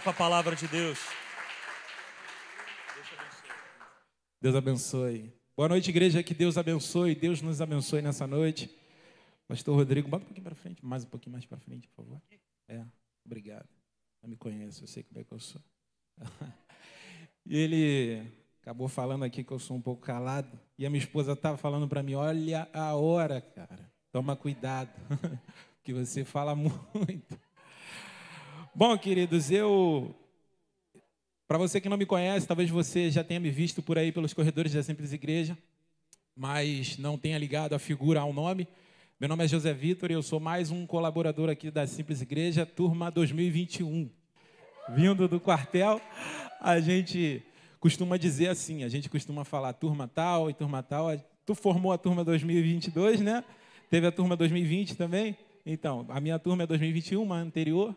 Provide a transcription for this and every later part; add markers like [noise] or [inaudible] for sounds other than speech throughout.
para a palavra de Deus. Deus abençoe. Boa noite, igreja. Que Deus abençoe. Deus nos abençoe nessa noite. Pastor Rodrigo, bota um pouquinho para frente, mais um pouquinho mais para frente, por favor. É, obrigado. Não me conhece, eu sei como é que eu sou. [laughs] e ele acabou falando aqui que eu sou um pouco calado. E a minha esposa estava falando para mim: olha a hora, cara. Toma cuidado, [laughs] que você fala [laughs] muito. Bom, queridos, eu. Para você que não me conhece, talvez você já tenha me visto por aí pelos corredores da Simples Igreja, mas não tenha ligado a figura ao nome. Meu nome é José Vitor e eu sou mais um colaborador aqui da Simples Igreja, turma 2021. Vindo do quartel, a gente costuma dizer assim, a gente costuma falar turma tal e turma tal. Tu formou a turma 2022, né? Teve a turma 2020 também? Então, a minha turma é 2021, uma anterior.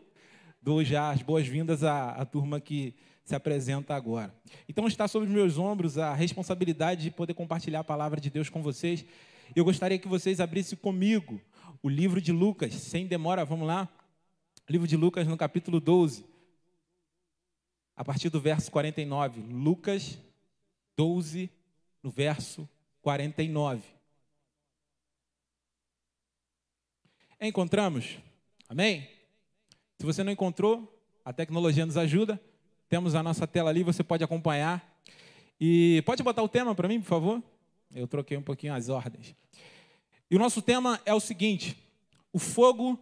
Dou já as boas-vindas à, à turma que se apresenta agora. Então, está sobre os meus ombros a responsabilidade de poder compartilhar a palavra de Deus com vocês. Eu gostaria que vocês abrissem comigo o livro de Lucas, sem demora, vamos lá. Livro de Lucas, no capítulo 12, a partir do verso 49. Lucas 12, no verso 49. Encontramos? Amém? Se você não encontrou, a tecnologia nos ajuda. Temos a nossa tela ali, você pode acompanhar. E pode botar o tema para mim, por favor? Eu troquei um pouquinho as ordens. E o nosso tema é o seguinte: o fogo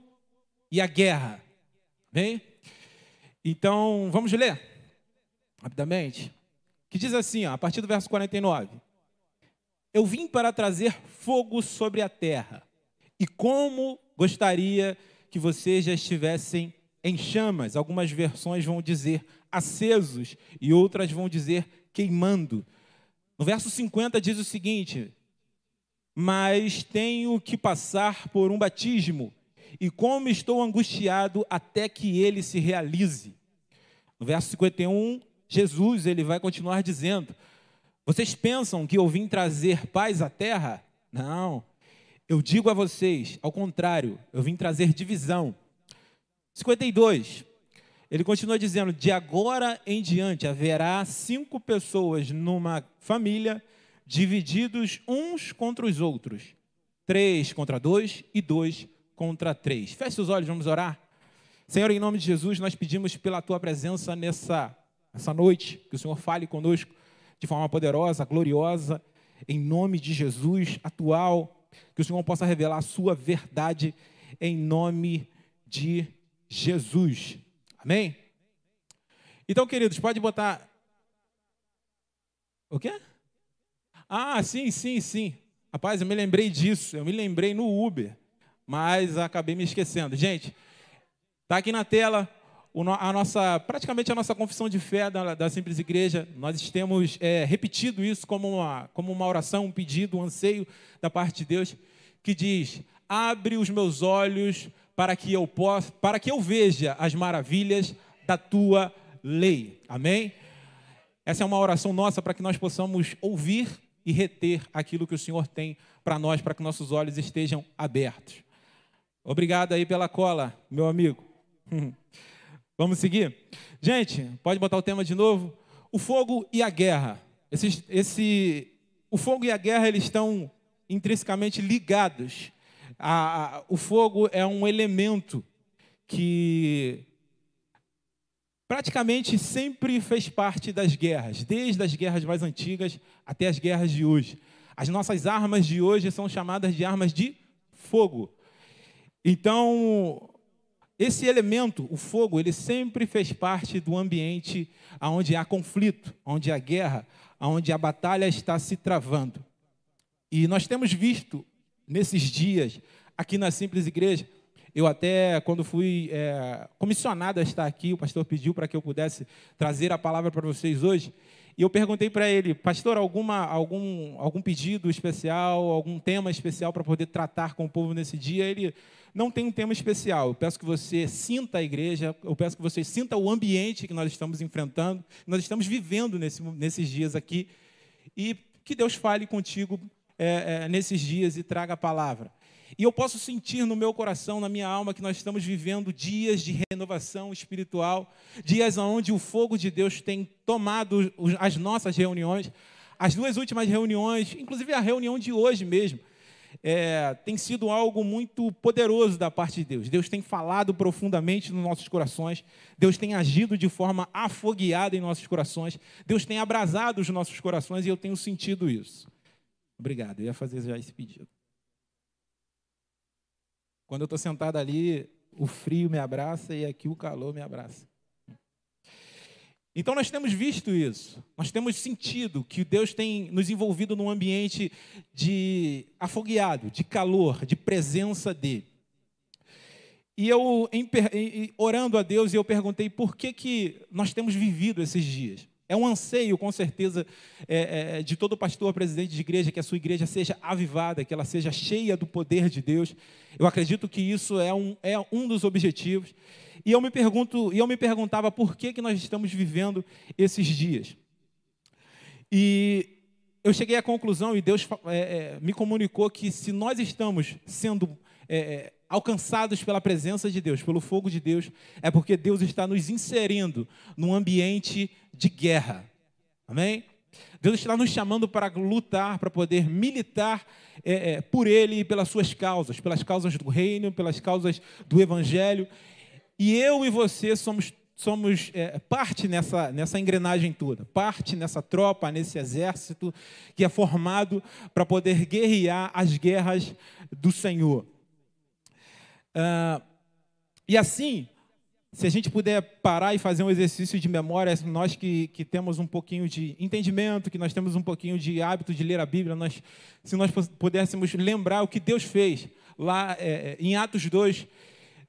e a guerra. Bem? Então, vamos ler rapidamente. Que diz assim, ó, a partir do verso 49. Eu vim para trazer fogo sobre a terra, e como gostaria que vocês já estivessem em chamas. Algumas versões vão dizer acesos e outras vão dizer queimando. No verso 50 diz o seguinte: Mas tenho que passar por um batismo, e como estou angustiado até que ele se realize. No verso 51, Jesus ele vai continuar dizendo: Vocês pensam que eu vim trazer paz à terra? Não. Eu digo a vocês, ao contrário, eu vim trazer divisão. 52. Ele continua dizendo: de agora em diante haverá cinco pessoas numa família, divididos uns contra os outros. Três contra dois e dois contra três. Feche os olhos, vamos orar. Senhor, em nome de Jesus, nós pedimos pela tua presença nessa, nessa noite, que o Senhor fale conosco de forma poderosa, gloriosa, em nome de Jesus, atual, que o Senhor possa revelar a sua verdade em nome de Jesus. Amém? Então, queridos, pode botar. O quê? Ah, sim, sim, sim. Rapaz, eu me lembrei disso. Eu me lembrei no Uber, mas acabei me esquecendo. Gente, tá aqui na tela a nossa, praticamente a nossa confissão de fé da, da Simples Igreja. Nós temos é, repetido isso como uma, como uma oração, um pedido, um anseio da parte de Deus, que diz: abre os meus olhos para que eu possa, para que eu veja as maravilhas da tua lei. Amém? Essa é uma oração nossa para que nós possamos ouvir e reter aquilo que o Senhor tem para nós, para que nossos olhos estejam abertos. Obrigado aí pela cola, meu amigo. [laughs] Vamos seguir? Gente, pode botar o tema de novo? O fogo e a guerra. Esse, esse, o fogo e a guerra eles estão intrinsecamente ligados a, a, o fogo é um elemento que praticamente sempre fez parte das guerras, desde as guerras mais antigas até as guerras de hoje. As nossas armas de hoje são chamadas de armas de fogo. Então, esse elemento, o fogo, ele sempre fez parte do ambiente onde há conflito, onde há guerra, onde a batalha está se travando. E nós temos visto nesses dias, aqui na Simples Igreja. Eu até, quando fui é, comissionado a estar aqui, o pastor pediu para que eu pudesse trazer a palavra para vocês hoje. E eu perguntei para ele, pastor, alguma, algum, algum pedido especial, algum tema especial para poder tratar com o povo nesse dia? Ele não tem um tema especial. Eu peço que você sinta a igreja, eu peço que você sinta o ambiente que nós estamos enfrentando, nós estamos vivendo nesse, nesses dias aqui. E que Deus fale contigo é, é, nesses dias e traga a palavra. E eu posso sentir no meu coração, na minha alma, que nós estamos vivendo dias de renovação espiritual, dias onde o fogo de Deus tem tomado as nossas reuniões. As duas últimas reuniões, inclusive a reunião de hoje mesmo, é, tem sido algo muito poderoso da parte de Deus. Deus tem falado profundamente nos nossos corações, Deus tem agido de forma afogueada em nossos corações, Deus tem abrasado os nossos corações e eu tenho sentido isso. Obrigado, eu ia fazer já esse pedido. Quando eu estou sentado ali, o frio me abraça e aqui o calor me abraça. Então nós temos visto isso, nós temos sentido que Deus tem nos envolvido num ambiente de afogueado, de calor, de presença dele. E eu, orando a Deus, eu perguntei por que, que nós temos vivido esses dias. É um anseio, com certeza, é, é, de todo pastor, presidente de igreja, que a sua igreja seja avivada, que ela seja cheia do poder de Deus. Eu acredito que isso é um, é um dos objetivos. E eu me pergunto, e eu me perguntava por que, que nós estamos vivendo esses dias. E eu cheguei à conclusão, e Deus é, é me comunicou que se nós estamos sendo é, é, alcançados pela presença de Deus, pelo fogo de Deus, é porque Deus está nos inserindo num ambiente de guerra. Amém? Deus está nos chamando para lutar, para poder militar é, é, por Ele e pelas suas causas, pelas causas do reino, pelas causas do Evangelho. E eu e você somos, somos é, parte nessa, nessa engrenagem toda, parte nessa tropa, nesse exército que é formado para poder guerrear as guerras do Senhor. Ah, e assim, se a gente puder parar e fazer um exercício de memória, nós que, que temos um pouquinho de entendimento, que nós temos um pouquinho de hábito de ler a Bíblia, nós, se nós pudéssemos lembrar o que Deus fez lá é, em Atos 2,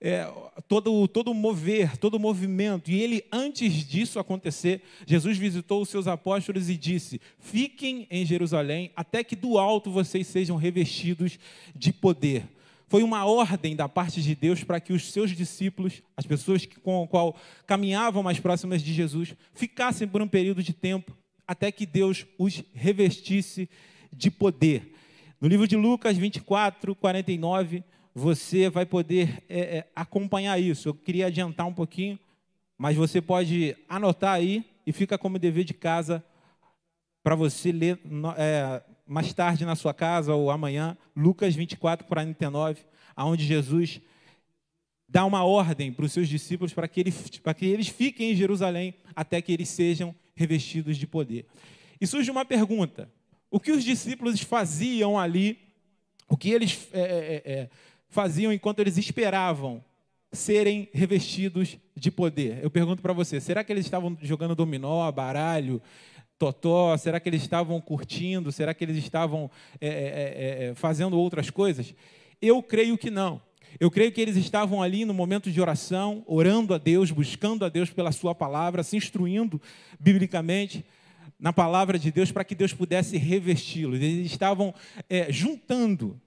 é, todo, todo mover, todo movimento. E ele, antes disso acontecer, Jesus visitou os seus apóstolos e disse: Fiquem em Jerusalém até que do alto vocês sejam revestidos de poder. Foi uma ordem da parte de Deus para que os seus discípulos, as pessoas com o qual caminhavam mais próximas de Jesus, ficassem por um período de tempo até que Deus os revestisse de poder. No livro de Lucas 24, 49, você vai poder é, é, acompanhar isso. Eu queria adiantar um pouquinho, mas você pode anotar aí e fica como dever de casa para você ler é, mais tarde na sua casa ou amanhã, Lucas 24, 49, aonde Jesus dá uma ordem para os seus discípulos para que, eles, para que eles fiquem em Jerusalém até que eles sejam revestidos de poder. E surge uma pergunta: o que os discípulos faziam ali, o que eles é, é, é, faziam enquanto eles esperavam serem revestidos de poder? Eu pergunto para você: será que eles estavam jogando dominó, baralho, totó? Será que eles estavam curtindo? Será que eles estavam é, é, é, é, fazendo outras coisas? Eu creio que não. Eu creio que eles estavam ali no momento de oração, orando a Deus, buscando a Deus pela Sua palavra, se instruindo biblicamente na palavra de Deus para que Deus pudesse revesti-los. Eles estavam é, juntando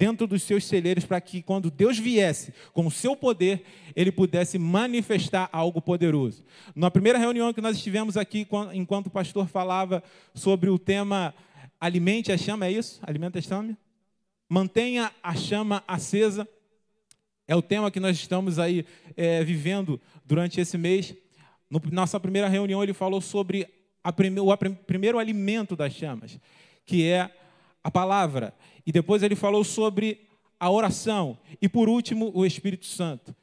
dentro dos seus celeiros para que quando Deus viesse com o seu poder, ele pudesse manifestar algo poderoso. Na primeira reunião que nós estivemos aqui, enquanto o pastor falava sobre o tema alimente a chama, é isso? Alimenta a chama? Mantenha a chama acesa. É o tema que nós estamos aí é, vivendo durante esse mês. Na nossa primeira reunião, ele falou sobre prime, o primeiro alimento das chamas, que é a palavra. E depois ele falou sobre a oração. E por último, o Espírito Santo.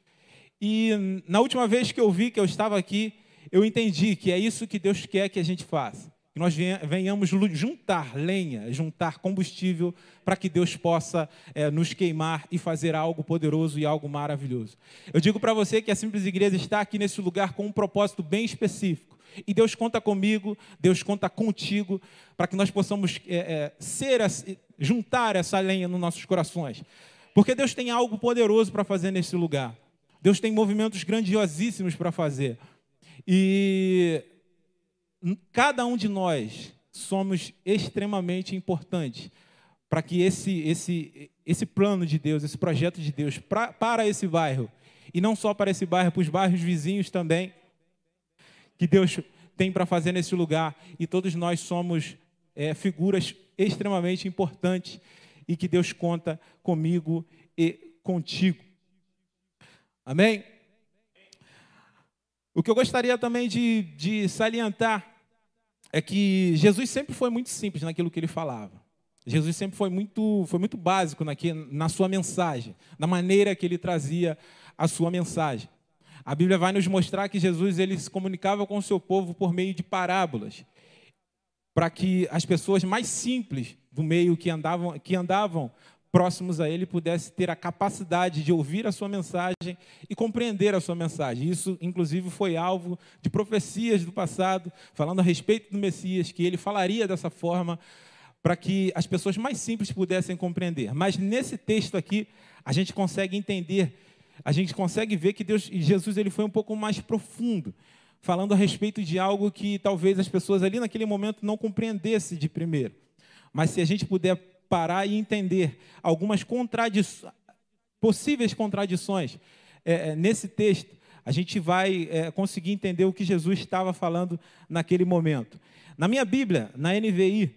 E na última vez que eu vi que eu estava aqui, eu entendi que é isso que Deus quer que a gente faça. Que nós venhamos juntar lenha, juntar combustível, para que Deus possa é, nos queimar e fazer algo poderoso e algo maravilhoso. Eu digo para você que a Simples Igreja está aqui nesse lugar com um propósito bem específico. E Deus conta comigo, Deus conta contigo, para que nós possamos é, é, ser, juntar essa lenha nos nossos corações. Porque Deus tem algo poderoso para fazer nesse lugar. Deus tem movimentos grandiosíssimos para fazer. E cada um de nós somos extremamente importantes para que esse, esse, esse plano de Deus, esse projeto de Deus pra, para esse bairro, e não só para esse bairro, para os bairros vizinhos também, que Deus tem para fazer nesse lugar. E todos nós somos é, figuras extremamente importantes. e que Deus conta comigo e contigo. Amém? O que eu gostaria também de, de salientar é que Jesus sempre foi muito simples naquilo que ele falava. Jesus sempre foi muito, foi muito básico na sua mensagem, na maneira que ele trazia a sua mensagem. A Bíblia vai nos mostrar que Jesus ele se comunicava com o seu povo por meio de parábolas, para que as pessoas mais simples do meio que andavam, que andavam próximos a ele pudessem ter a capacidade de ouvir a sua mensagem e compreender a sua mensagem. Isso, inclusive, foi alvo de profecias do passado, falando a respeito do Messias, que ele falaria dessa forma para que as pessoas mais simples pudessem compreender. Mas nesse texto aqui, a gente consegue entender, a gente consegue ver que Deus, Jesus ele foi um pouco mais profundo, falando a respeito de algo que talvez as pessoas ali naquele momento não compreendessem de primeiro. Mas se a gente puder parar e entender algumas contradições, possíveis contradições é, é, nesse texto, a gente vai é, conseguir entender o que Jesus estava falando naquele momento. Na minha Bíblia, na NVI,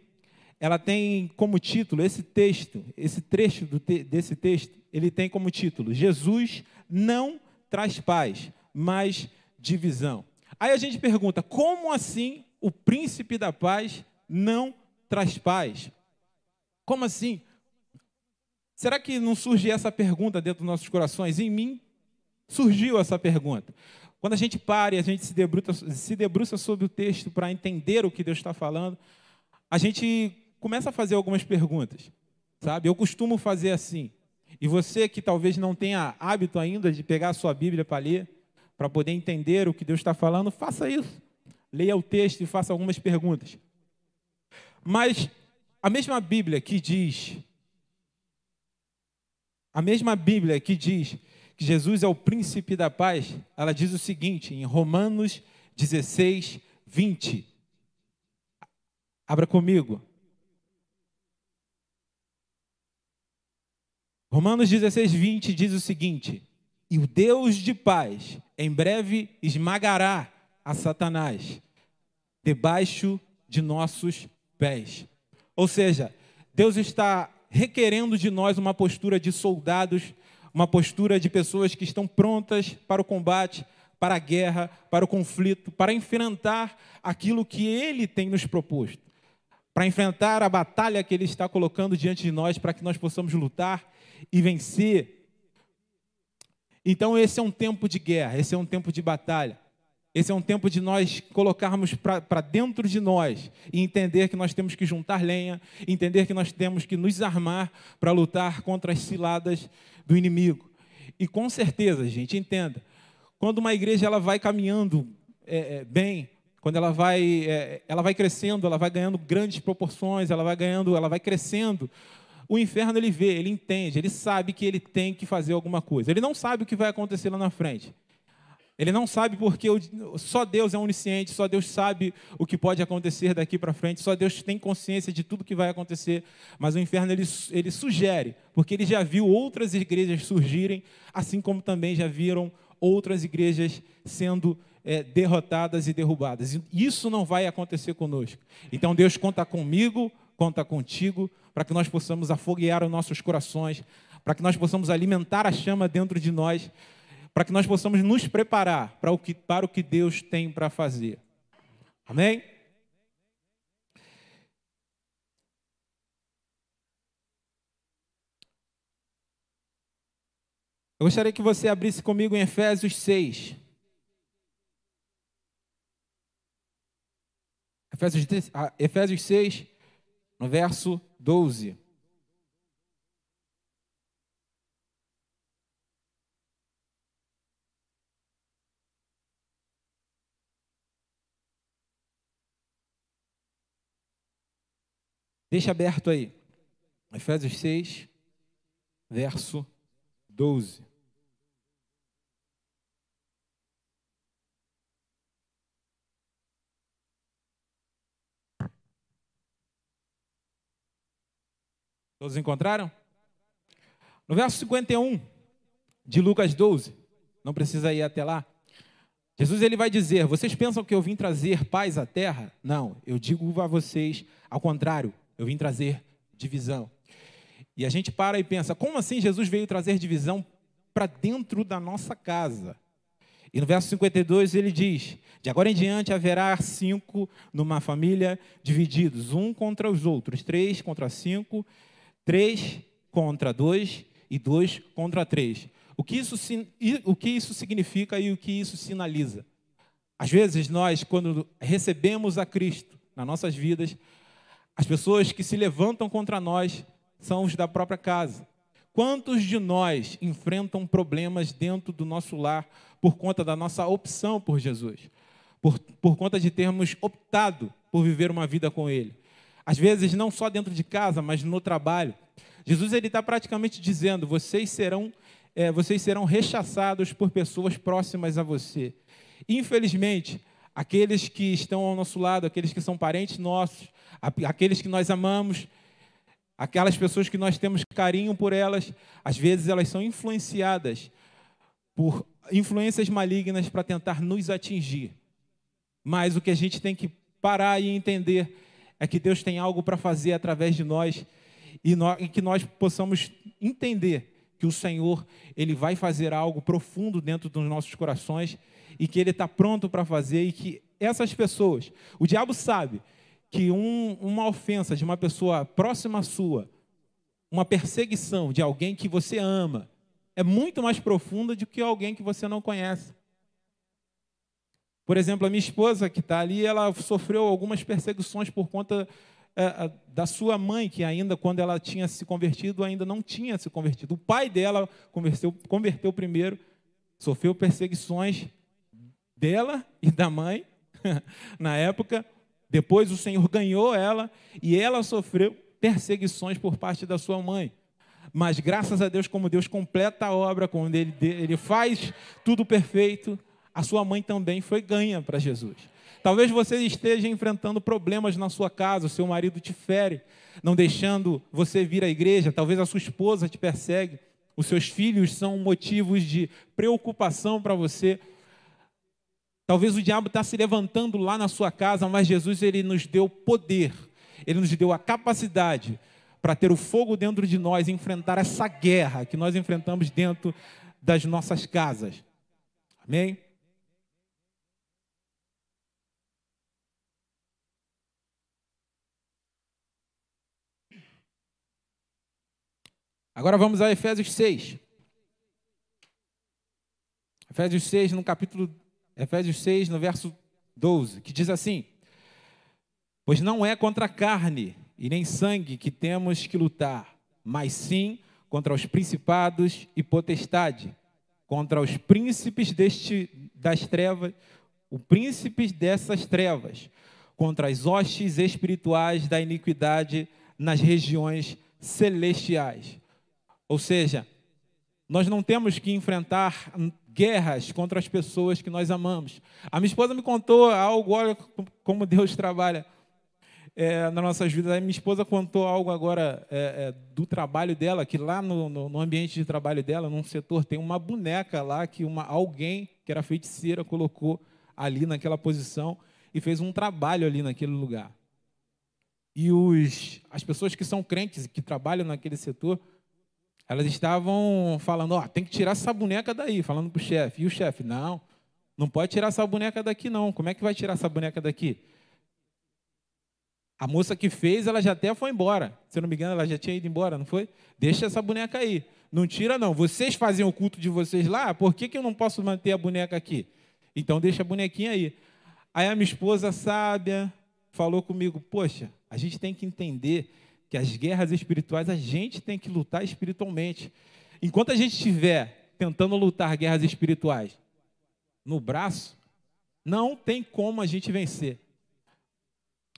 ela tem como título esse texto, esse trecho te, desse texto, ele tem como título: Jesus não traz paz, mas divisão. Aí a gente pergunta: como assim o príncipe da paz não traz paz? Como assim? Será que não surge essa pergunta dentro dos nossos corações? Em mim surgiu essa pergunta. Quando a gente para e a gente se debruça, se debruça sobre o texto para entender o que Deus está falando, a gente começa a fazer algumas perguntas, sabe? Eu costumo fazer assim. E você que talvez não tenha hábito ainda de pegar a sua Bíblia para ler, para poder entender o que Deus está falando, faça isso. Leia o texto e faça algumas perguntas. Mas a mesma Bíblia que diz, a mesma Bíblia que diz que Jesus é o príncipe da paz, ela diz o seguinte em Romanos 16, 20. Abra comigo. Romanos 16, 20 diz o seguinte: E o Deus de paz em breve esmagará a Satanás debaixo de nossos pés. Ou seja, Deus está requerendo de nós uma postura de soldados, uma postura de pessoas que estão prontas para o combate, para a guerra, para o conflito, para enfrentar aquilo que Ele tem nos proposto, para enfrentar a batalha que Ele está colocando diante de nós, para que nós possamos lutar e vencer. Então, esse é um tempo de guerra, esse é um tempo de batalha. Esse é um tempo de nós colocarmos para dentro de nós e entender que nós temos que juntar lenha, entender que nós temos que nos armar para lutar contra as ciladas do inimigo. E com certeza, gente, entenda, quando uma igreja ela vai caminhando é, é, bem, quando ela vai, é, ela vai crescendo, ela vai ganhando grandes proporções, ela vai ganhando, ela vai crescendo, o inferno ele vê, ele entende, ele sabe que ele tem que fazer alguma coisa. Ele não sabe o que vai acontecer lá na frente. Ele não sabe porque só Deus é onisciente, só Deus sabe o que pode acontecer daqui para frente, só Deus tem consciência de tudo que vai acontecer. Mas o inferno ele, ele sugere, porque ele já viu outras igrejas surgirem, assim como também já viram outras igrejas sendo é, derrotadas e derrubadas. Isso não vai acontecer conosco. Então Deus conta comigo, conta contigo, para que nós possamos afoguear os nossos corações, para que nós possamos alimentar a chama dentro de nós para que nós possamos nos preparar para o que, para o que Deus tem para fazer. Amém? Eu gostaria que você abrisse comigo em Efésios 6. Efésios, ah, Efésios 6, no verso 12. Deixa aberto aí. Efésios 6, verso 12. Todos encontraram? No verso 51 de Lucas 12, não precisa ir até lá. Jesus ele vai dizer: Vocês pensam que eu vim trazer paz à terra? Não, eu digo a vocês ao contrário eu vim trazer divisão. E a gente para e pensa: como assim Jesus veio trazer divisão para dentro da nossa casa? E no verso 52 ele diz: De agora em diante haverá cinco numa família divididos, um contra os outros, três contra cinco, três contra dois e dois contra três. O que isso, o que isso significa e o que isso sinaliza? Às vezes nós, quando recebemos a Cristo nas nossas vidas, as pessoas que se levantam contra nós são os da própria casa. Quantos de nós enfrentam problemas dentro do nosso lar por conta da nossa opção por Jesus? Por, por conta de termos optado por viver uma vida com Ele? Às vezes, não só dentro de casa, mas no trabalho. Jesus ele está praticamente dizendo: vocês serão, é, vocês serão rechaçados por pessoas próximas a você. Infelizmente, aqueles que estão ao nosso lado, aqueles que são parentes nossos, aqueles que nós amamos, aquelas pessoas que nós temos carinho por elas, às vezes elas são influenciadas por influências malignas para tentar nos atingir. Mas o que a gente tem que parar e entender é que Deus tem algo para fazer através de nós e, e, que nós possamos entender que o Senhor ele vai fazer algo profundo dentro dos nossos corações e que Ele está pronto para fazer e que essas pessoas, o diabo sabe que um, uma ofensa de uma pessoa próxima sua, uma perseguição de alguém que você ama, é muito mais profunda do que alguém que você não conhece. Por exemplo, a minha esposa que está ali, ela sofreu algumas perseguições por conta é, da sua mãe, que ainda, quando ela tinha se convertido, ainda não tinha se convertido. O pai dela converteu, converteu primeiro, sofreu perseguições dela e da mãe [laughs] na época, depois o Senhor ganhou ela e ela sofreu perseguições por parte da sua mãe. Mas graças a Deus, como Deus completa a obra, quando ele, ele faz tudo perfeito, a sua mãe também foi ganha para Jesus. Talvez você esteja enfrentando problemas na sua casa, o seu marido te fere, não deixando você vir à igreja, talvez a sua esposa te persegue, os seus filhos são motivos de preocupação para você. Talvez o diabo está se levantando lá na sua casa, mas Jesus ele nos deu poder, ele nos deu a capacidade para ter o fogo dentro de nós enfrentar essa guerra que nós enfrentamos dentro das nossas casas. Amém? Agora vamos a Efésios 6. Efésios 6, no capítulo Efésios 6, no verso 12, que diz assim: Pois não é contra a carne e nem sangue que temos que lutar, mas sim contra os principados e potestade, contra os príncipes deste, das trevas, o príncipes dessas trevas, contra as hostes espirituais da iniquidade nas regiões celestiais. Ou seja, nós não temos que enfrentar guerras contra as pessoas que nós amamos. A minha esposa me contou algo, olha como Deus trabalha é, nas nossas vidas. A minha esposa contou algo agora é, é, do trabalho dela, que lá no, no, no, ambiente de trabalho dela, num setor, tem uma boneca lá que uma, alguém que era feiticeira colocou ali naquela posição e fez um trabalho ali naquele lugar. E os, as pessoas que são crentes, que trabalham naquele setor, elas estavam falando, ó, tem que tirar essa boneca daí, falando para o chefe. E o chefe, não, não pode tirar essa boneca daqui não. Como é que vai tirar essa boneca daqui? A moça que fez, ela já até foi embora. Se eu não me engano, ela já tinha ido embora, não foi? Deixa essa boneca aí. Não tira, não. Vocês fazem o culto de vocês lá, por que, que eu não posso manter a boneca aqui? Então deixa a bonequinha aí. Aí a minha esposa sábia falou comigo, poxa, a gente tem que entender que as guerras espirituais a gente tem que lutar espiritualmente. Enquanto a gente estiver tentando lutar guerras espirituais no braço, não tem como a gente vencer.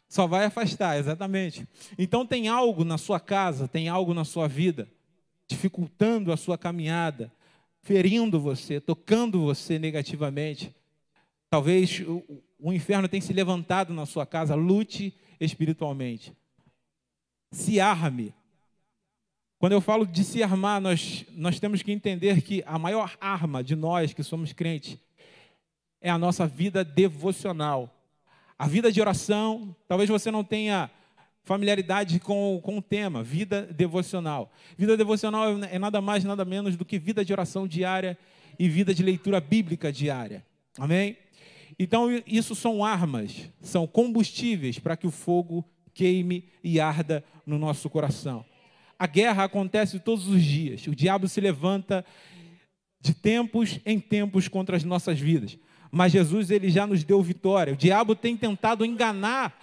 Só vai afastar, exatamente. Então tem algo na sua casa, tem algo na sua vida, dificultando a sua caminhada, ferindo você, tocando você negativamente. Talvez o, o inferno tenha se levantado na sua casa, lute espiritualmente se arme. Quando eu falo de se armar, nós, nós temos que entender que a maior arma de nós que somos crentes é a nossa vida devocional. A vida de oração, talvez você não tenha familiaridade com, com o tema, vida devocional. Vida devocional é nada mais, nada menos do que vida de oração diária e vida de leitura bíblica diária. Amém? Então, isso são armas, são combustíveis para que o fogo queime e arda no nosso coração. A guerra acontece todos os dias. O diabo se levanta de tempos em tempos contra as nossas vidas. Mas Jesus ele já nos deu vitória. O diabo tem tentado enganar,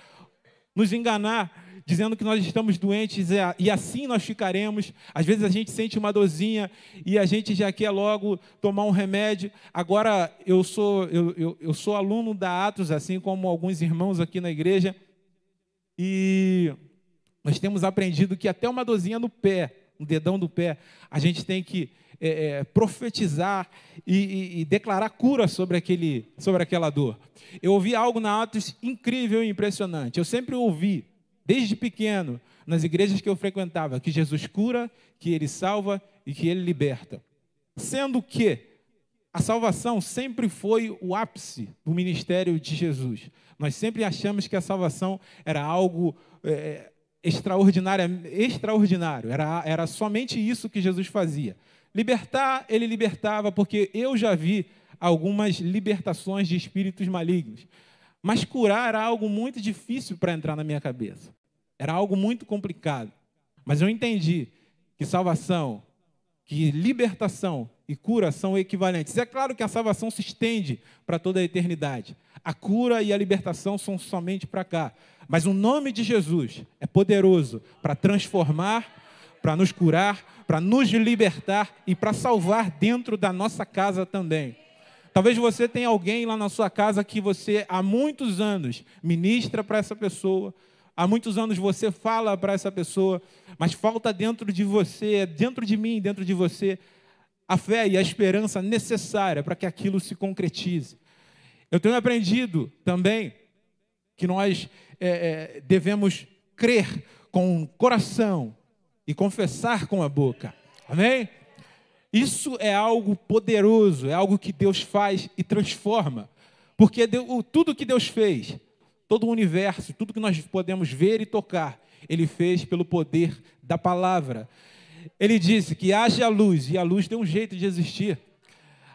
nos enganar, dizendo que nós estamos doentes e assim nós ficaremos. Às vezes a gente sente uma dorzinha e a gente já quer logo tomar um remédio. Agora eu sou eu, eu, eu sou aluno da Atos, assim como alguns irmãos aqui na igreja, e nós temos aprendido que até uma dorzinha no pé, no dedão do pé, a gente tem que é, é, profetizar e, e, e, declarar cura sobre, aquele, sobre aquela dor. Eu ouvi algo na Atos incrível e impressionante. Eu sempre ouvi, desde pequeno, nas igrejas que eu frequentava, que Jesus cura, que Ele salva e que Ele liberta. Sendo que a salvação sempre foi o ápice do ministério de Jesus. Nós sempre achamos que a salvação era algo é, extraordinário, extraordinário. Era, era somente isso que Jesus fazia. Libertar, ele libertava, porque eu já vi algumas libertações de espíritos malignos. Mas curar era algo muito difícil para entrar na minha cabeça. Era algo muito complicado. Mas eu entendi que salvação, que libertação e cura são equivalentes. É claro que a salvação se estende para toda a eternidade. A cura e a libertação são somente para cá. Mas o nome de Jesus é poderoso para transformar, para nos curar, para nos libertar e para salvar dentro da nossa casa também. Talvez você tenha alguém lá na sua casa que você há muitos anos ministra para essa pessoa, há muitos anos você fala para essa pessoa, mas falta dentro de você, dentro de mim, dentro de você, a fé e a esperança necessária para que aquilo se concretize. Eu tenho aprendido também que nós é, é, devemos crer com o coração, e confessar com a boca. Amém? Isso é algo poderoso, é algo que Deus faz e transforma. Porque tudo que Deus fez, todo o universo, tudo que nós podemos ver e tocar, Ele fez pelo poder da palavra. Ele disse que haja luz, e a luz tem um jeito de existir.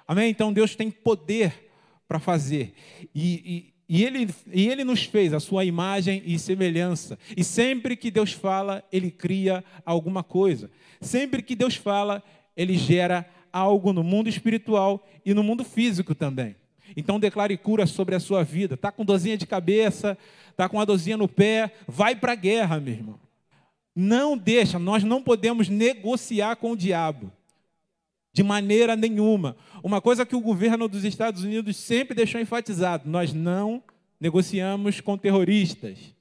Amém? Então Deus tem poder para fazer. E, e ele, e ele nos fez a sua imagem e semelhança. E sempre que Deus fala, ele cria alguma coisa. Sempre que Deus fala, ele gera algo no mundo espiritual e no mundo físico também. Então declare cura sobre a sua vida. Está com dorzinha de cabeça, está com uma dorzinha no pé, vai para a guerra, meu irmão. Não deixa, nós não podemos negociar com o diabo de maneira nenhuma. Uma coisa que o governo dos Estados Unidos sempre deixou enfatizado: nós não negociamos com terroristas.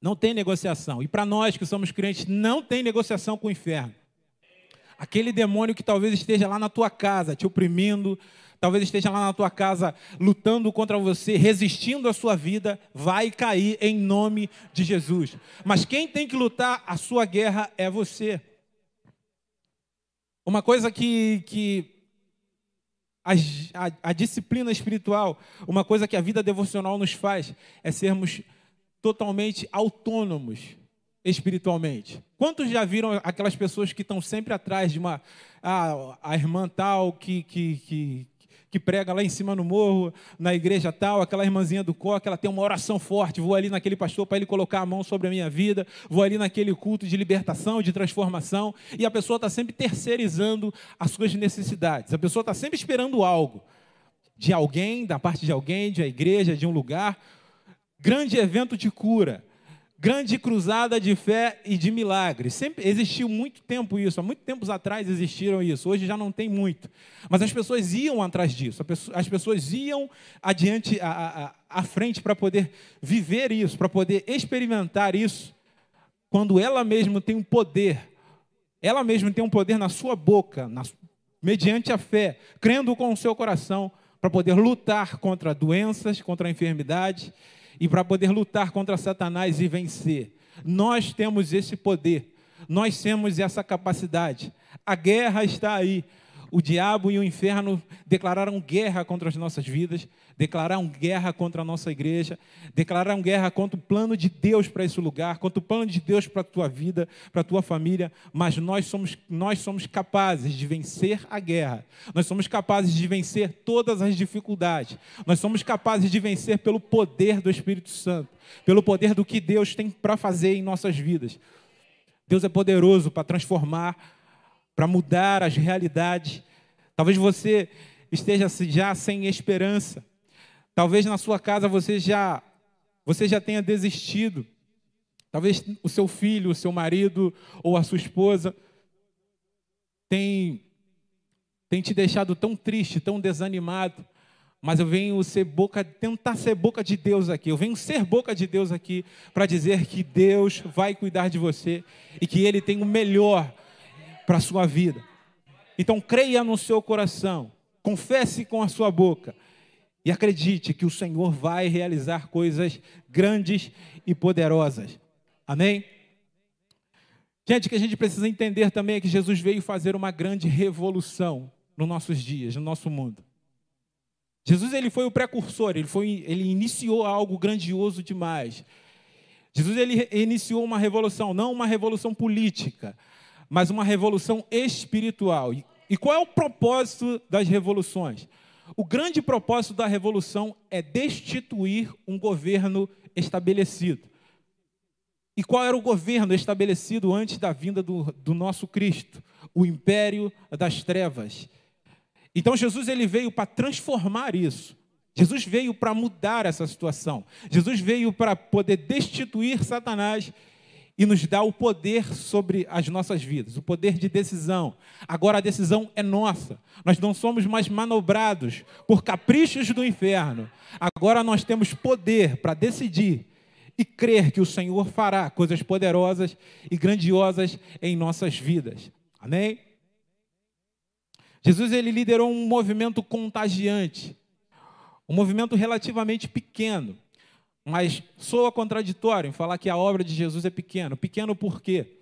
Não tem negociação. E para nós que somos crentes, não tem negociação com o inferno. Aquele demônio que talvez esteja lá na tua casa te oprimindo, talvez esteja lá na tua casa lutando contra você, resistindo à sua vida, vai cair em nome de Jesus. Mas quem tem que lutar a sua guerra é você. Uma coisa que, que a, a, a disciplina espiritual, uma coisa que a vida devocional nos faz, é sermos totalmente autônomos espiritualmente. Quantos já viram aquelas pessoas que estão sempre atrás de uma. Ah, a irmã tal que, que, que, que prega lá em cima no morro, na igreja tal, aquela irmãzinha do coque, ela tem uma oração forte, vou ali naquele pastor para ele colocar a mão sobre a minha vida, vou ali naquele culto de libertação, de transformação, e a pessoa está sempre terceirizando as suas necessidades, a pessoa está sempre esperando algo de alguém, da parte de alguém, de uma igreja, de um lugar, grande evento de cura, grande cruzada de fé e de milagres. Sempre existiu muito tempo isso, há muito tempos atrás existiram isso. Hoje já não tem muito. Mas as pessoas iam atrás disso. As pessoas iam adiante, à, à, à frente para poder viver isso, para poder experimentar isso. Quando ela mesma tem um poder, ela mesma tem um poder na sua boca, na, mediante a fé, crendo com o seu coração, para poder lutar contra doenças, contra a enfermidade e para poder lutar contra Satanás e vencer. Nós temos esse poder, nós temos essa capacidade. A guerra está aí. O diabo e o inferno declararam guerra contra as nossas vidas, declararam guerra contra a nossa igreja, declararam guerra contra o plano de Deus para esse lugar, contra o plano de Deus para a tua vida, para a tua família, mas nós somos, nós somos capazes de vencer a guerra, nós somos capazes de vencer todas as dificuldades, nós somos capazes de vencer pelo poder do Espírito Santo, pelo poder do que Deus tem para fazer em nossas vidas. Deus é poderoso para transformar para mudar as realidades. Talvez você esteja já sem esperança. Talvez na sua casa você já você já tenha desistido. Talvez o seu filho, o seu marido ou a sua esposa tem tem te deixado tão triste, tão desanimado. Mas eu venho ser boca, tentar ser boca de Deus aqui. Eu venho ser boca de Deus aqui para dizer que Deus vai cuidar de você e que Ele tem o melhor para a sua vida. Então creia no seu coração, confesse com a sua boca e acredite que o Senhor vai realizar coisas grandes e poderosas. Amém? Gente, o que a gente precisa entender também é que Jesus veio fazer uma grande revolução nos nossos dias, no nosso mundo. Jesus ele foi o precursor, ele, foi, ele iniciou algo grandioso demais. Jesus ele iniciou uma revolução, não uma revolução política, mas uma revolução espiritual. E qual é o propósito das revoluções? O grande propósito da revolução é destituir um governo estabelecido. E qual era o governo estabelecido antes da vinda do, do nosso Cristo? O império das trevas. Então Jesus ele veio para transformar isso. Jesus veio para mudar essa situação. Jesus veio para poder destituir Satanás e nos dá o poder sobre as nossas vidas, o poder de decisão. Agora a decisão é nossa. Nós não somos mais manobrados por caprichos do inferno. Agora nós temos poder para decidir e crer que o Senhor fará coisas poderosas e grandiosas em nossas vidas. Amém? Jesus ele liderou um movimento contagiante, um movimento relativamente pequeno, mas soa contraditório em falar que a obra de Jesus é pequena. Pequeno por quê?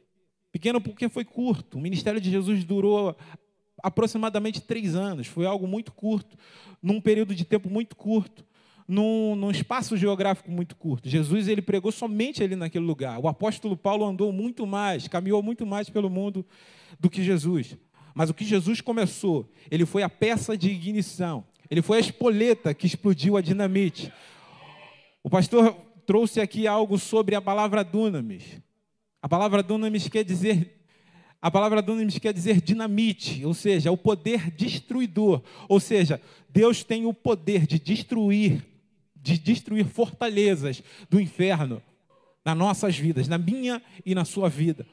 Pequeno porque foi curto. O ministério de Jesus durou aproximadamente três anos. Foi algo muito curto, num período de tempo muito curto, num, num, espaço geográfico muito curto. Jesus ele pregou somente ali naquele lugar. O apóstolo Paulo andou muito mais, caminhou muito mais pelo mundo do que Jesus. Mas o que Jesus começou, ele foi a peça de ignição. Ele foi a espoleta que explodiu a dinamite. O pastor trouxe aqui algo sobre a palavra dunamis. A palavra dunamis quer dizer a palavra dunamis quer dizer dinamite, ou seja, o poder destruidor. Ou seja, Deus tem o poder de destruir, de destruir fortalezas do inferno nas nossas vidas, na minha e na sua vida.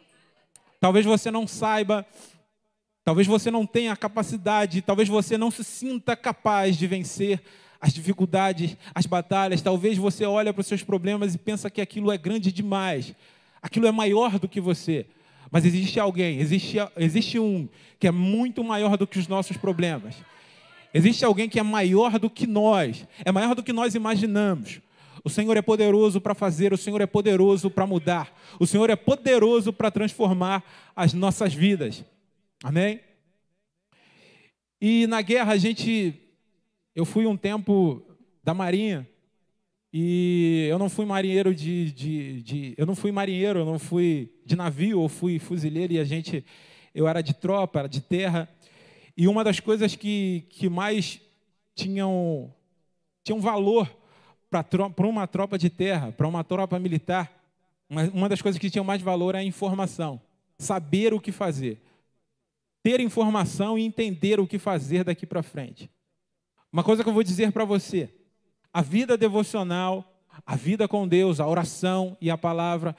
Talvez você não saiba, talvez você não tenha a capacidade, talvez você não se sinta capaz de vencer as dificuldades, as batalhas. Talvez você olhe para os seus problemas e pensa que aquilo é grande demais, aquilo é maior do que você. Mas existe alguém, existe, existe um que é muito maior do que os nossos problemas. Existe alguém que é maior do que nós, é maior do que nós imaginamos. O Senhor é poderoso para fazer, o Senhor é poderoso para mudar, o Senhor é poderoso para transformar as nossas vidas. Amém? E na guerra a gente eu fui um tempo da Marinha e eu não fui marinheiro de, de, de, eu não fui marinheiro, eu não fui de navio, eu fui fuzileiro e a gente, eu era de tropa, era de terra. E uma das coisas que, que mais tinham, tinham valor para uma tropa de terra, para uma tropa militar, uma, uma das coisas que tinham mais valor é a informação, saber o que fazer, ter informação e entender o que fazer daqui para frente. Uma coisa que eu vou dizer para você: a vida devocional, a vida com Deus, a oração e a palavra,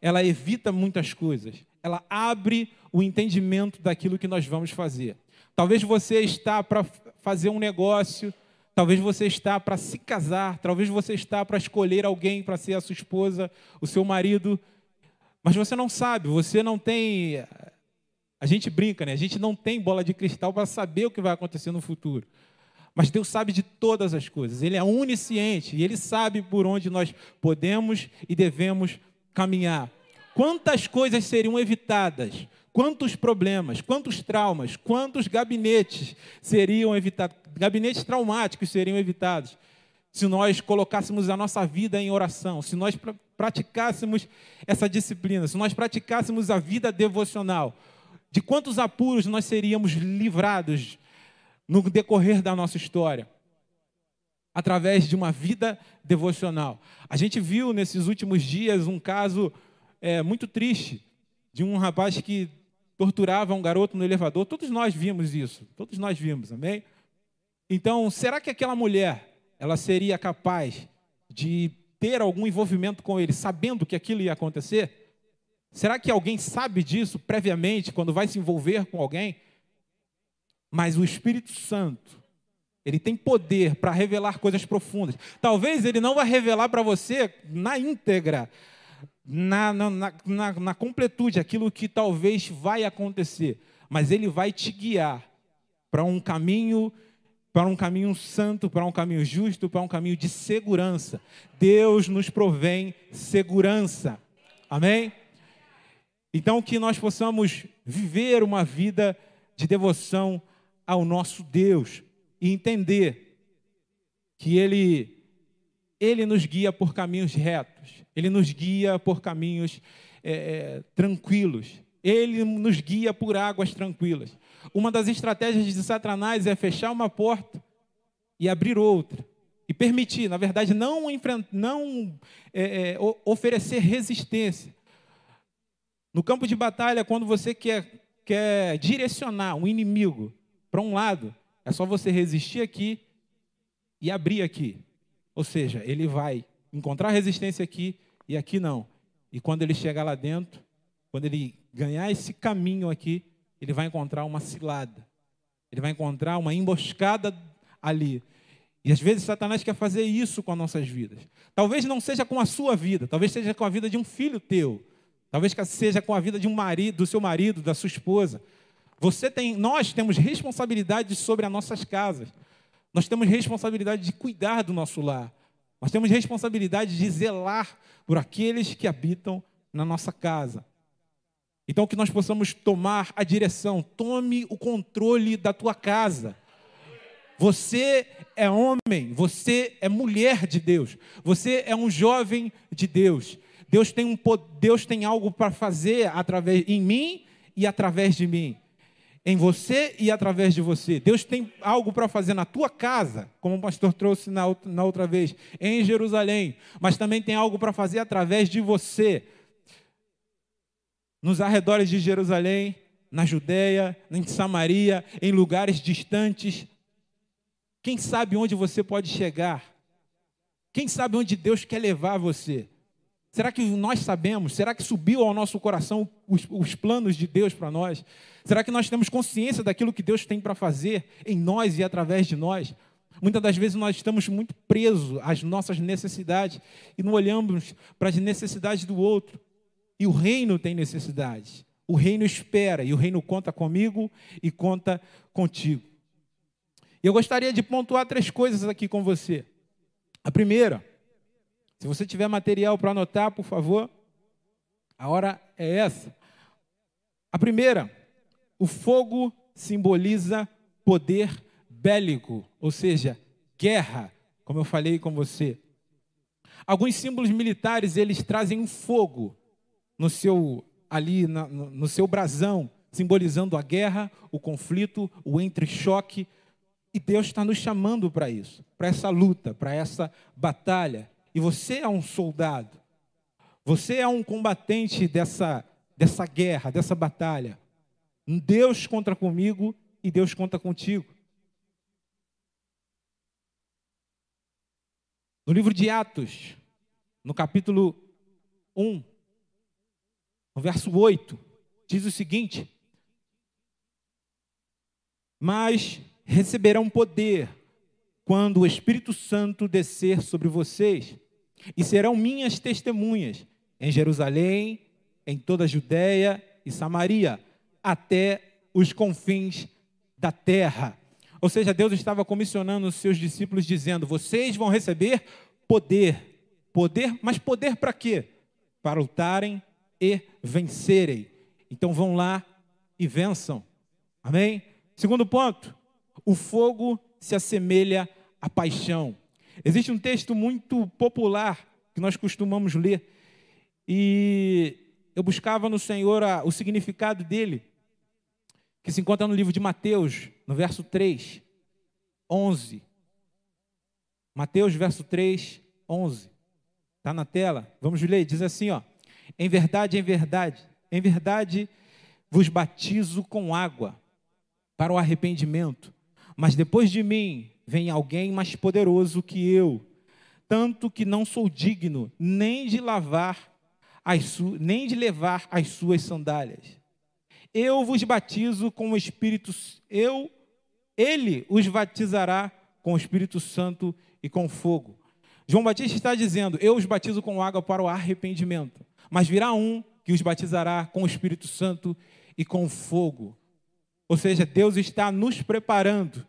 ela evita muitas coisas. Ela abre o entendimento daquilo que nós vamos fazer. Talvez você está para fazer um negócio, talvez você está para se casar, talvez você está para escolher alguém para ser a sua esposa, o seu marido, mas você não sabe, você não tem a gente brinca, né? A gente não tem bola de cristal para saber o que vai acontecer no futuro. Mas Deus sabe de todas as coisas, Ele é onisciente e Ele sabe por onde nós podemos e devemos caminhar. Quantas coisas seriam evitadas? quantos problemas, quantos traumas, quantos gabinetes seriam evitados, gabinetes traumáticos seriam evitados se nós colocássemos a nossa vida em oração, se nós praticássemos essa disciplina, se nós praticássemos a vida devocional, de quantos apuros nós seríamos livrados no decorrer da nossa história, através de uma vida devocional. A gente viu nesses últimos dias um caso é, muito triste de um rapaz que torturava um garoto no elevador. Todos nós vimos isso, todos nós vimos, amém? Então, será que aquela mulher ela seria capaz de ter algum envolvimento com ele, sabendo que aquilo ia acontecer? Será que alguém sabe disso previamente, quando vai se envolver com alguém? Mas o Espírito Santo, ele tem poder para revelar coisas profundas. Talvez ele não vai revelar para você na íntegra, na, na, na, na completude, aquilo que talvez vai acontecer, mas ele vai te guiar para um caminho para um caminho santo, para um caminho justo, para um caminho de segurança. Deus nos provém segurança. Amém? Então, que nós possamos viver uma vida de devoção ao nosso Deus e entender que Ele, Ele nos guia por caminhos retos, Ele nos guia por caminhos é, é, tranquilos, Ele nos guia por águas tranquilas. Uma das estratégias de Satanás é fechar uma porta e abrir outra. E permitir, na verdade, não, não é, é, oferecer resistência. No campo de batalha, quando você quer, quer direcionar um inimigo para um lado, é só você resistir aqui e abrir aqui. Ou seja, ele vai encontrar resistência aqui e aqui não. E quando ele chegar lá dentro, quando ele ganhar esse caminho aqui, ele vai encontrar uma cilada. Ele vai encontrar uma emboscada ali. E às vezes Satanás quer fazer isso com as nossas vidas. Talvez não seja com a sua vida, talvez seja com a vida de um filho teu. Talvez seja com a vida de um marido, do seu marido, da sua esposa. Você tem, nós temos responsabilidade sobre as nossas casas. Nós temos responsabilidade de cuidar do nosso lar. Nós temos responsabilidade de zelar por aqueles que habitam na nossa casa. Então, que nós possamos tomar a direção, tome o controle da tua casa. Você é homem, você é mulher de Deus, você é um jovem de Deus. Deus tem, um, Deus tem algo para fazer através em mim e através de mim. Em você e através de você. Deus tem algo para fazer na tua casa, como o pastor trouxe na, outra vez, em Jerusalém. Mas também tem algo para fazer através de você nos arredores de Jerusalém, na Judéia, em Samaria, em lugares distantes. Quem sabe onde você pode chegar? Quem sabe onde Deus quer levar você? Será que nós sabemos? Será que subiu ao nosso coração os, os planos de Deus para nós? Será que nós temos consciência daquilo que Deus tem para fazer em nós e através de nós? Muitas das vezes nós estamos muito presos às nossas necessidades e não olhamos para as necessidades do outro. E o reino tem necessidades. O reino espera e o reino conta comigo e conta contigo. E eu gostaria de pontuar três coisas aqui com você. A primeira, se você tiver material para anotar, por favor, a hora é essa. A primeira, o fogo simboliza poder bélico, ou seja, guerra, como eu falei com você. Alguns símbolos militares, eles trazem um fogo, no seu ali na, no, no seu brasão, simbolizando a guerra, o conflito, o entre-choque. E Deus está nos chamando para isso, para essa luta, para essa batalha. E você é um soldado, você é um combatente dessa, dessa guerra, dessa batalha. Deus conta comigo e Deus conta contigo. No livro de Atos, no capítulo 1, no verso 8, diz o seguinte: Mas receberão poder quando o Espírito Santo descer sobre vocês, e serão minhas testemunhas em Jerusalém, em toda a Judéia e Samaria, até os confins da terra. Ou seja, Deus estava comissionando os seus discípulos dizendo: "Vocês vão receber poder". Poder, mas poder para quê? Para lutarem e vencerem. Então vão lá e vençam. Amém? Segundo ponto, o fogo se assemelha à paixão. Existe um texto muito popular que nós costumamos ler e eu buscava no Senhor o significado dele, que se encontra no livro de Mateus, no verso 3, 11. Mateus, verso 3, 11. Está na tela? Vamos ler. Diz assim: ó, Em verdade, em verdade, em verdade vos batizo com água para o arrependimento, mas depois de mim vem alguém mais poderoso que eu, tanto que não sou digno nem de lavar as nem de levar as suas sandálias. Eu vos batizo com o Espírito, eu, ele os batizará com o Espírito Santo e com fogo. João Batista está dizendo: Eu os batizo com água para o arrependimento, mas virá um que os batizará com o Espírito Santo e com fogo. Ou seja, Deus está nos preparando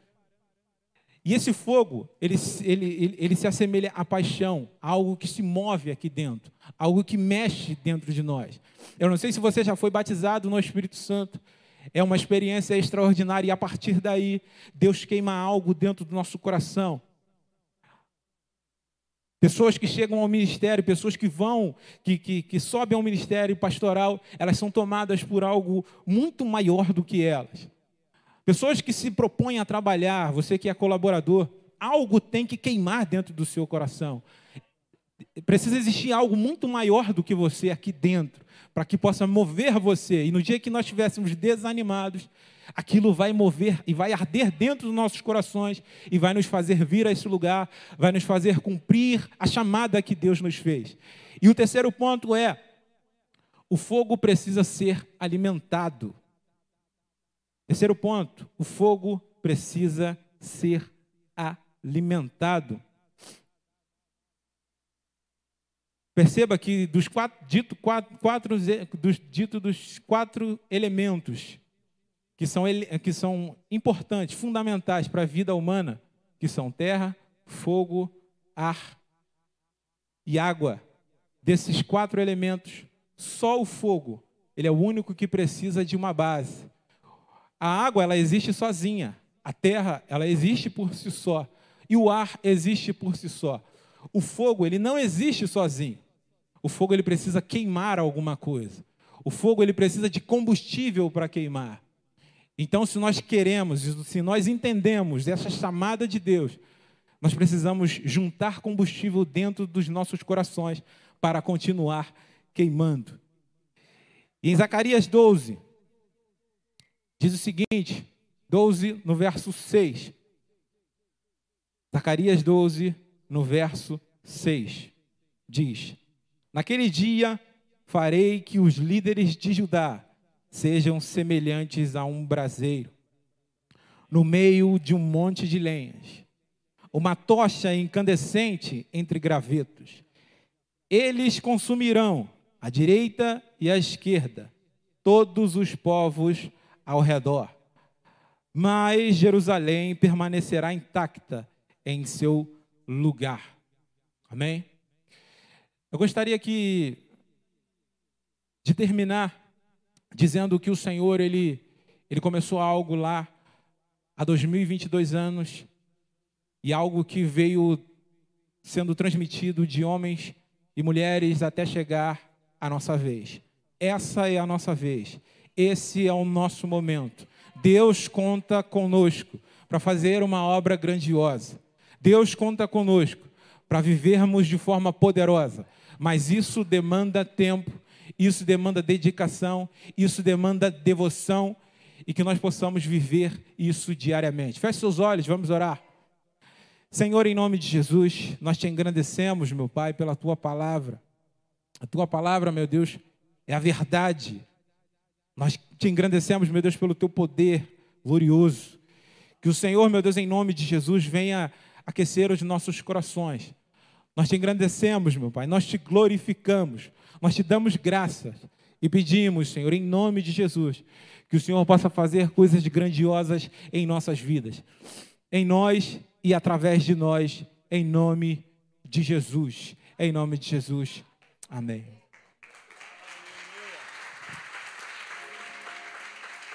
e esse fogo, ele, ele, ele, se assemelha à paixão, algo que se move aqui dentro, algo que mexe dentro de nós. Eu não sei se você já foi batizado no Espírito Santo, é uma experiência extraordinária, e a partir daí, Deus queima algo dentro do nosso coração. Pessoas que chegam ao ministério, pessoas que vão, que, que, que sobem ao ministério pastoral, elas são tomadas por algo muito maior do que elas. Pessoas que se propõem a trabalhar, você que é colaborador, algo tem que queimar dentro do seu coração. Precisa existir algo muito maior do que você aqui dentro, para que possa mover você. E no dia que nós estivéssemos desanimados, aquilo vai mover e vai arder dentro dos nossos corações e vai nos fazer vir a esse lugar, vai nos fazer cumprir a chamada que Deus nos fez. E o terceiro ponto é: o fogo precisa ser alimentado. Terceiro ponto: o fogo precisa ser alimentado. Perceba que dos quatro, dito, quatro, quatro, dos, dito dos quatro elementos que são, que são importantes, fundamentais para a vida humana, que são terra, fogo, ar e água. Desses quatro elementos, só o fogo, ele é o único que precisa de uma base. A água, ela existe sozinha. A terra, ela existe por si só. E o ar existe por si só. O fogo, ele não existe sozinho. O fogo, ele precisa queimar alguma coisa. O fogo, ele precisa de combustível para queimar. Então, se nós queremos, se nós entendemos essa chamada de Deus, nós precisamos juntar combustível dentro dos nossos corações para continuar queimando. Em Zacarias 12, Diz o seguinte, 12 no verso 6. Zacarias 12 no verso 6. Diz: Naquele dia farei que os líderes de Judá sejam semelhantes a um braseiro, no meio de um monte de lenhas, uma tocha incandescente entre gravetos. Eles consumirão à direita e à esquerda todos os povos ao redor. Mas Jerusalém permanecerá intacta em seu lugar. Amém? Eu gostaria que de terminar dizendo que o Senhor ele ele começou algo lá há 2022 anos e algo que veio sendo transmitido de homens e mulheres até chegar a nossa vez. Essa é a nossa vez. Esse é o nosso momento. Deus conta conosco para fazer uma obra grandiosa. Deus conta conosco para vivermos de forma poderosa. Mas isso demanda tempo, isso demanda dedicação, isso demanda devoção e que nós possamos viver isso diariamente. Feche seus olhos, vamos orar. Senhor, em nome de Jesus, nós te engrandecemos, meu Pai, pela tua palavra. A tua palavra, meu Deus, é a verdade nós te engrandecemos, meu Deus, pelo teu poder glorioso. Que o Senhor, meu Deus, em nome de Jesus, venha aquecer os nossos corações. Nós te engrandecemos, meu Pai, nós te glorificamos, nós te damos graças e pedimos, Senhor, em nome de Jesus, que o Senhor possa fazer coisas grandiosas em nossas vidas, em nós e através de nós, em nome de Jesus. Em nome de Jesus. Amém.